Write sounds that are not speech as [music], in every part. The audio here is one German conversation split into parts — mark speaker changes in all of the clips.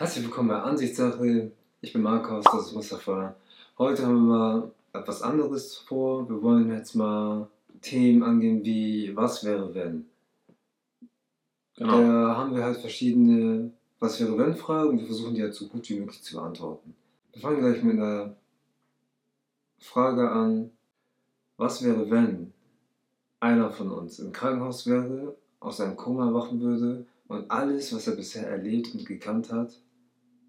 Speaker 1: Herzlich willkommen bei Ansichtssache. Ich bin Markus, das ist Mustafa. Heute haben wir mal etwas anderes vor. Wir wollen jetzt mal Themen angehen wie Was wäre wenn?
Speaker 2: Genau.
Speaker 1: Da haben wir halt verschiedene Was wäre wenn Fragen und wir versuchen die halt so gut wie möglich zu beantworten. Wir fangen gleich mit einer Frage an. Was wäre wenn einer von uns im Krankenhaus wäre, aus einem Koma erwachen würde und alles, was er bisher erlebt und gekannt hat,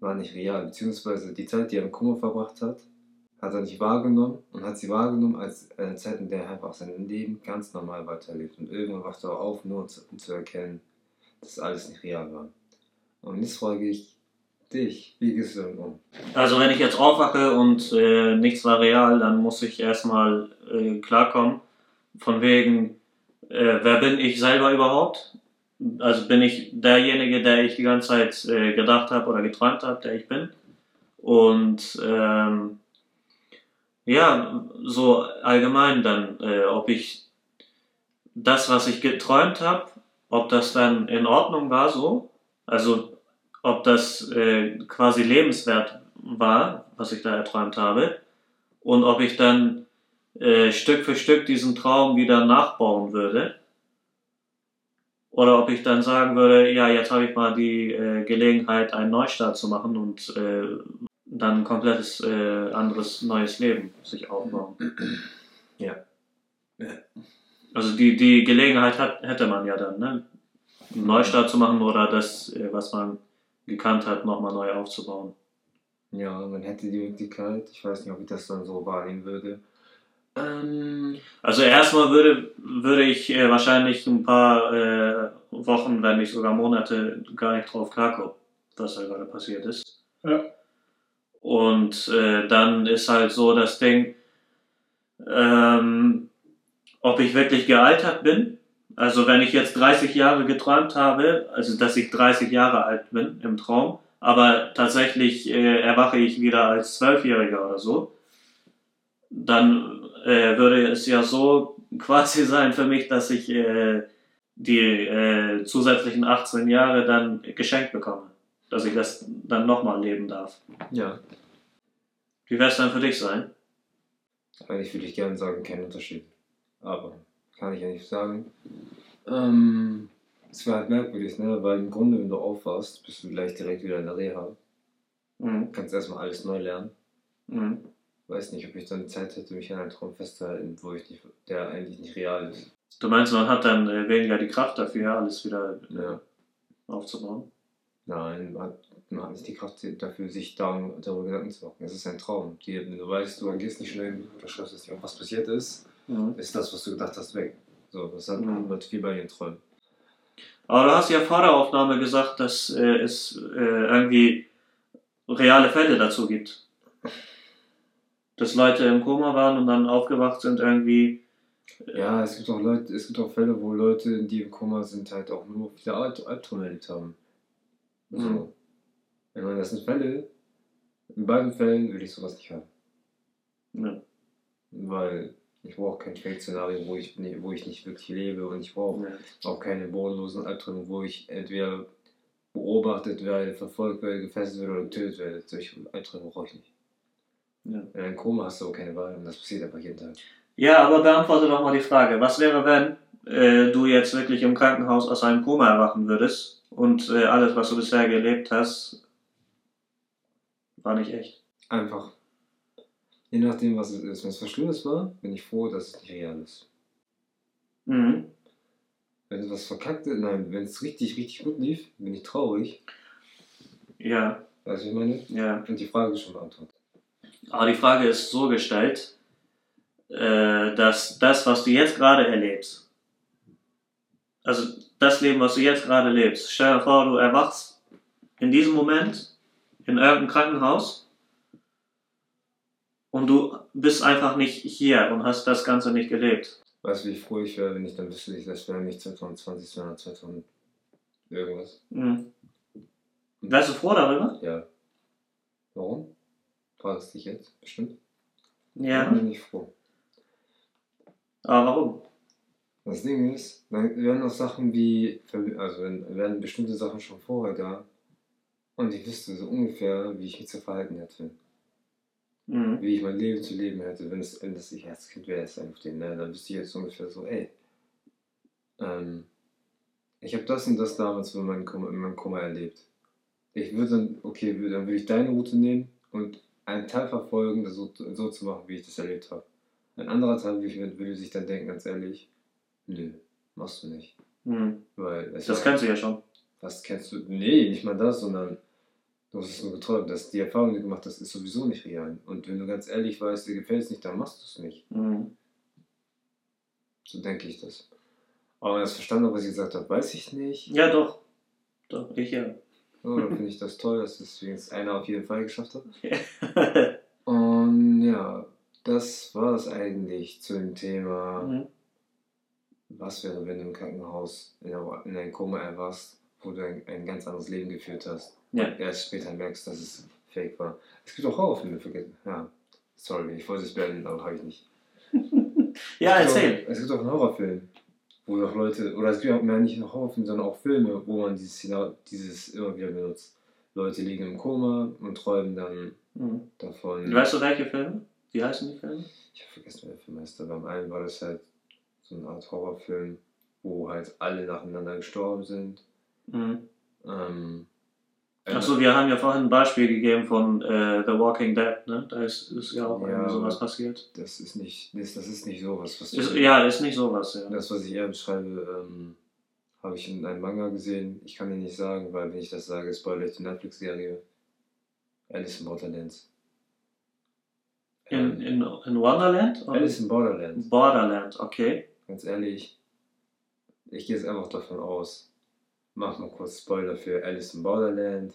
Speaker 1: war nicht real, beziehungsweise die Zeit, die er im Koma verbracht hat, hat er nicht wahrgenommen und hat sie wahrgenommen als eine Zeit, in der er einfach sein Leben ganz normal weiterlebt. Und irgendwann wacht er auf, nur um zu, um zu erkennen, dass alles nicht real war. Und jetzt frage ich dich, wie gehst du damit um?
Speaker 2: Also wenn ich jetzt aufwache und äh, nichts war real, dann muss ich erstmal äh, klarkommen. Von wegen, äh, wer bin ich selber überhaupt? Also bin ich derjenige, der ich die ganze Zeit äh, gedacht habe oder geträumt habe, der ich bin. Und ähm, ja, so allgemein dann, äh, ob ich das, was ich geträumt habe, ob das dann in Ordnung war so. Also ob das äh, quasi lebenswert war, was ich da erträumt habe. Und ob ich dann äh, Stück für Stück diesen Traum wieder nachbauen würde. Oder ob ich dann sagen würde, ja, jetzt habe ich mal die äh, Gelegenheit, einen Neustart zu machen und äh, dann ein komplettes äh, anderes neues Leben sich aufbauen.
Speaker 1: Ja.
Speaker 2: Also die, die Gelegenheit hat, hätte man ja dann, ne? Einen Neustart zu machen oder das, äh, was man gekannt hat, nochmal neu aufzubauen.
Speaker 1: Ja, man hätte die Möglichkeit, ich weiß nicht, ob ich das dann so wahrnehmen würde. Ähm,
Speaker 2: Also erstmal würde, würde ich äh, wahrscheinlich ein paar äh, Wochen, wenn nicht sogar Monate, gar nicht drauf klarkommen, was da gerade passiert ist.
Speaker 3: Ja.
Speaker 2: Und äh, dann ist halt so das Ding, ähm, ob ich wirklich gealtert bin. Also wenn ich jetzt 30 Jahre geträumt habe, also dass ich 30 Jahre alt bin im Traum, aber tatsächlich äh, erwache ich wieder als Zwölfjähriger oder so, dann äh, würde es ja so [laughs] quasi sein für mich, dass ich äh, die äh, zusätzlichen 18 Jahre dann geschenkt bekomme. Dass ich das dann nochmal leben darf.
Speaker 1: ja,
Speaker 2: Wie wäre es dann für dich sein?
Speaker 1: eigentlich würde ich gerne sagen, kein Unterschied. Aber kann ich ja nicht sagen. Ähm, es wäre halt merkwürdig, ne? Weil im Grunde, wenn du aufwachst, bist du gleich direkt wieder in der Reha.
Speaker 2: Mhm.
Speaker 1: Kannst erstmal alles neu lernen.
Speaker 2: Mhm.
Speaker 1: Weiß nicht, ob ich dann Zeit hätte, mich an einen Traum festzuhalten, wo ich nicht, der eigentlich nicht real ist.
Speaker 2: Du meinst, man hat dann äh, weniger die Kraft dafür, alles wieder
Speaker 1: Ja.
Speaker 2: aufzubauen?
Speaker 1: Nein, man hat, man hat nicht die Kraft dafür, sich darum, darüber Gedanken zu machen. Es ist ein Traum. Die, wenn du weißt, du agierst nicht schnell oder schreibst es nicht was passiert ist,
Speaker 2: Mhm.
Speaker 1: ist das, was du gedacht hast, weg. So, das hat
Speaker 2: Mhm.
Speaker 1: man viel bei den Träumen.
Speaker 2: Aber du hast ja vor der Aufnahme gesagt, dass äh, es äh, irgendwie reale Fälle dazu gibt. Dass Leute im Koma waren und dann aufgewacht sind irgendwie.
Speaker 1: Ja, es gibt auch Leute, es gibt auch Fälle, wo Leute, die im Koma sind, halt auch nur viele Alt Albträume erlebt haben. So.
Speaker 2: Mhm.
Speaker 1: Ich meine, das sind Fälle. In beiden Fällen will ich sowas nicht haben.
Speaker 2: Ja.
Speaker 1: Weil ich brauche kein Fake-Szenario, wo ich, wo ich nicht wirklich lebe und ich brauche auch keine bodenlosen Albträume, wo ich entweder beobachtet werde, verfolgt werde, gefesselt werde oder getötet werde. Solche Albträume brauche ich nicht.
Speaker 2: Ja.
Speaker 1: In einem Koma hast du auch keine Wahl und das passiert einfach jeden Tag.
Speaker 2: Ja, aber beantworte doch mal die Frage. Was wäre, wenn äh, du jetzt wirklich im Krankenhaus aus einem Koma erwachen würdest und äh, alles, was du bisher gelebt hast, war nicht echt?
Speaker 1: Einfach. Je nachdem, was es ist. Wenn es was Schlimmes war, bin ich froh, dass es nicht real ist.
Speaker 2: Mhm.
Speaker 1: Wenn es was verkackt ist, nein, wenn es richtig, richtig gut lief, bin ich traurig.
Speaker 2: Ja,
Speaker 1: Weißt du, ich meine?
Speaker 2: ja.
Speaker 1: Und die Frage ist schon beantwortet.
Speaker 2: Aber die Frage ist so gestellt, äh, dass das, was du jetzt gerade erlebst, also das Leben, was du jetzt gerade lebst, stell dir vor, du erwachst in diesem Moment in irgendeinem Krankenhaus und du bist einfach nicht hier und hast das Ganze nicht gelebt.
Speaker 1: Weißt du, wie froh ich wäre, wenn ich dann wüsste, das wäre nicht 2020, sondern 2000 irgendwas.
Speaker 2: Mhm. Wärst du froh darüber?
Speaker 1: Ja. Fragst dich jetzt, bestimmt.
Speaker 2: Ja.
Speaker 1: Bin ich froh.
Speaker 2: Aber warum?
Speaker 1: Das Ding ist, dann werden auch Sachen wie, also werden bestimmte Sachen schon vorher da, und ich wüsste so ungefähr, wie ich mich zu verhalten hätte.
Speaker 2: Mhm.
Speaker 1: Wie ich mein Leben zu leben hätte, wenn es, wenn das ich als Kind wäre, ist einfach den, ne? Dann wüsste ich jetzt ungefähr so, ey, ähm, ich habe das und das damals in meinem Koma, in meinem Koma erlebt. Ich würde dann, okay, dann würde ich deine Route nehmen und einen Teil verfolgen, das so, so zu machen, wie ich das erlebt habe. Ein anderer Teil würde, sich dann denken, ganz ehrlich, nö, machst du nicht.
Speaker 2: Mhm.
Speaker 1: Weil
Speaker 2: Das
Speaker 1: war-
Speaker 2: kennst du ja schon.
Speaker 1: Was kennst du? Nee, nicht mal das, sondern du hast es nur geträumt. Das, die Erfahrung, die du gemacht hast, ist sowieso nicht real. Und wenn du ganz ehrlich weißt, dir gefällt es nicht, dann machst du es nicht.
Speaker 2: Mhm.
Speaker 1: So denke ich das. Aber das verstanden was ich gesagt habe, weiß ich nicht.
Speaker 2: Ja, doch. Doch, ich ja.
Speaker 1: Oh, dann finde ich das toll, dass das wenigstens einer auf jeden Fall geschafft hat. [laughs] Und ja, das war es eigentlich zu dem Thema,
Speaker 2: mhm.
Speaker 1: was wäre, wenn du im Krankenhaus in, einer- in ein Koma erwachst, wo du ein, ein ganz anderes Leben geführt hast.
Speaker 2: Ja.
Speaker 1: Und erst später merkst, dass es fake war. Es gibt auch Horrorfilme, vergessen. Ja, sorry, ich wollte es beenden, aber habe ich nicht. [laughs]
Speaker 2: Ja,
Speaker 1: Es
Speaker 2: erzähl.
Speaker 1: Es gibt auch einen Horrorfilm, wo doch Leute, oder es gibt auch mehr nicht nur Horrorfilme, sondern auch Filme, wo man dieses, dieses immer wieder benutzt. Leute liegen im Koma und träumen dann
Speaker 2: Mhm.
Speaker 1: davon.
Speaker 2: Weißt du, welche Filme? Wie heißen die Filme?
Speaker 1: Ich habe vergessen, wer der Film heißt. aber Beim einen war das halt so eine Art Horrorfilm, wo halt alle nacheinander gestorben sind.
Speaker 2: Mhm.
Speaker 1: Ähm,
Speaker 2: Achso, wir haben ja vorhin ein Beispiel gegeben von äh, The Walking Dead, ne? Da ist, ist ja auch
Speaker 1: Ja,
Speaker 2: irgendwie sowas passiert.
Speaker 1: Das ist nicht, das, das ist nicht sowas. Was
Speaker 2: Ist,
Speaker 1: du-
Speaker 2: ja, ist nicht sowas, ja.
Speaker 1: Das, was ich eher beschreibe, ähm, habe ich in einem Manga gesehen. Ich kann dir nicht sagen, weil wenn ich das sage, spoilere ich die Netflix-Serie Alice in Borderlands.
Speaker 2: In,
Speaker 1: Ähm,
Speaker 2: in, in Wonderland? Oder?
Speaker 1: Alice in Borderlands.
Speaker 2: Borderland, okay.
Speaker 1: Ganz ehrlich, ich gehe jetzt einfach davon aus. Mach mal kurz Spoiler für Alice in Borderland,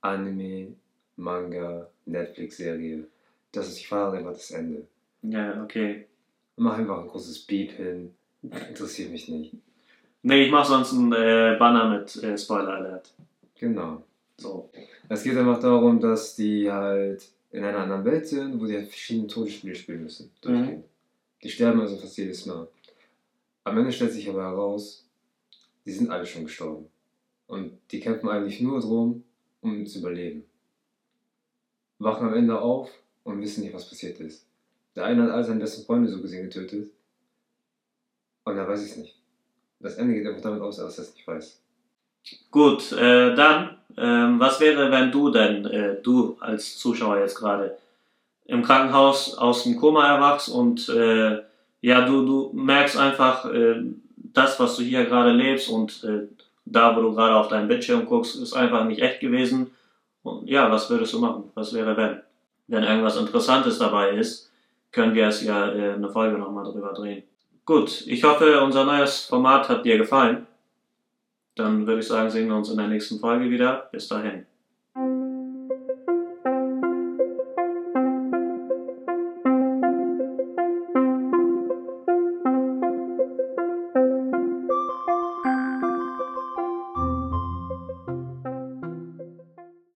Speaker 1: Anime, Manga, Netflix-Serie. Das ist, ich fahre einfach das Ende.
Speaker 2: Ja, okay.
Speaker 1: Mach einfach ein großes Beep hin. Interessiert mich nicht.
Speaker 2: Nee, ich mach sonst einen äh, Banner mit äh, Spoiler Alert.
Speaker 1: Genau.
Speaker 2: So.
Speaker 1: Es geht einfach darum, dass die halt in einer anderen Welt sind, wo die halt verschiedene Todesspiele spielen müssen. Durchgehend. Die sterben also fast jedes Mal. Am Ende stellt sich aber heraus, die sind alle schon gestorben. Und die kämpfen eigentlich nur drum, um zu überleben. Wachen am Ende auf und wissen nicht, was passiert ist. Der eine hat all seine besten Freunde so gesehen getötet. Und er weiß es nicht. Das Ende geht einfach damit aus, dass er es nicht weiß.
Speaker 2: Gut, äh, dann, ähm, was wäre, wenn du denn, äh, du als Zuschauer jetzt gerade im Krankenhaus aus dem Koma erwachst und äh, ja, du, du merkst einfach, äh, das, was du hier gerade lebst und äh, da, wo du gerade auf deinem Bildschirm guckst, ist einfach nicht echt gewesen. Und ja, was würdest du machen? Was wäre, wenn? Wenn irgendwas Interessantes dabei ist, können wir es ja äh, eine Folge nochmal drüber drehen. Gut, ich hoffe, unser neues Format hat dir gefallen. Dann würde ich sagen, sehen wir uns in der nächsten Folge wieder. Bis dahin.